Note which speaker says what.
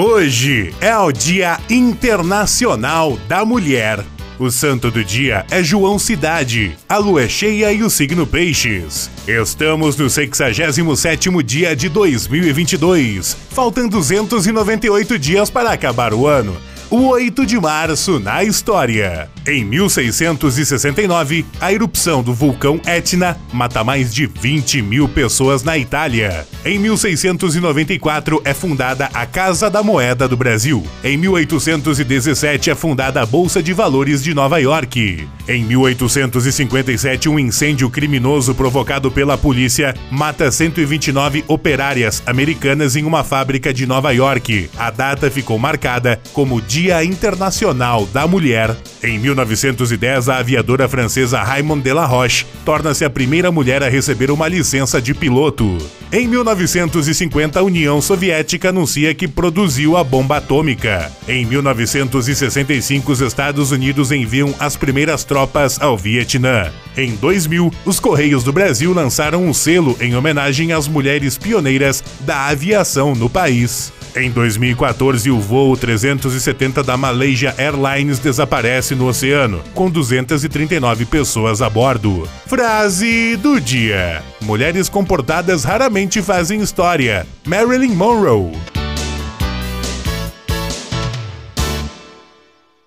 Speaker 1: Hoje é o Dia Internacional da Mulher. O santo do dia é João Cidade, a lua é cheia e o signo Peixes. Estamos no 67º dia de 2022. Faltam 298 dias para acabar o ano o 8 de março na história. Em 1669, a erupção do vulcão Etna mata mais de 20 mil pessoas na Itália. Em 1694 é fundada a Casa da Moeda do Brasil. Em 1817 é fundada a Bolsa de Valores de Nova York. Em 1857, um incêndio criminoso provocado pela polícia mata 129 operárias americanas em uma fábrica de Nova York. A data ficou marcada como Dia Dia Internacional da Mulher. Em 1910, a aviadora francesa Raymond Delaroche torna-se a primeira mulher a receber uma licença de piloto. Em 1950, a União Soviética anuncia que produziu a bomba atômica. Em 1965, os Estados Unidos enviam as primeiras tropas ao Vietnã. Em 2000, os Correios do Brasil lançaram um selo em homenagem às mulheres pioneiras da aviação no país. Em 2014, o voo 370 da Malaysia Airlines desaparece no oceano, com 239 pessoas a bordo. Frase do dia: Mulheres comportadas raramente fazem história. Marilyn Monroe.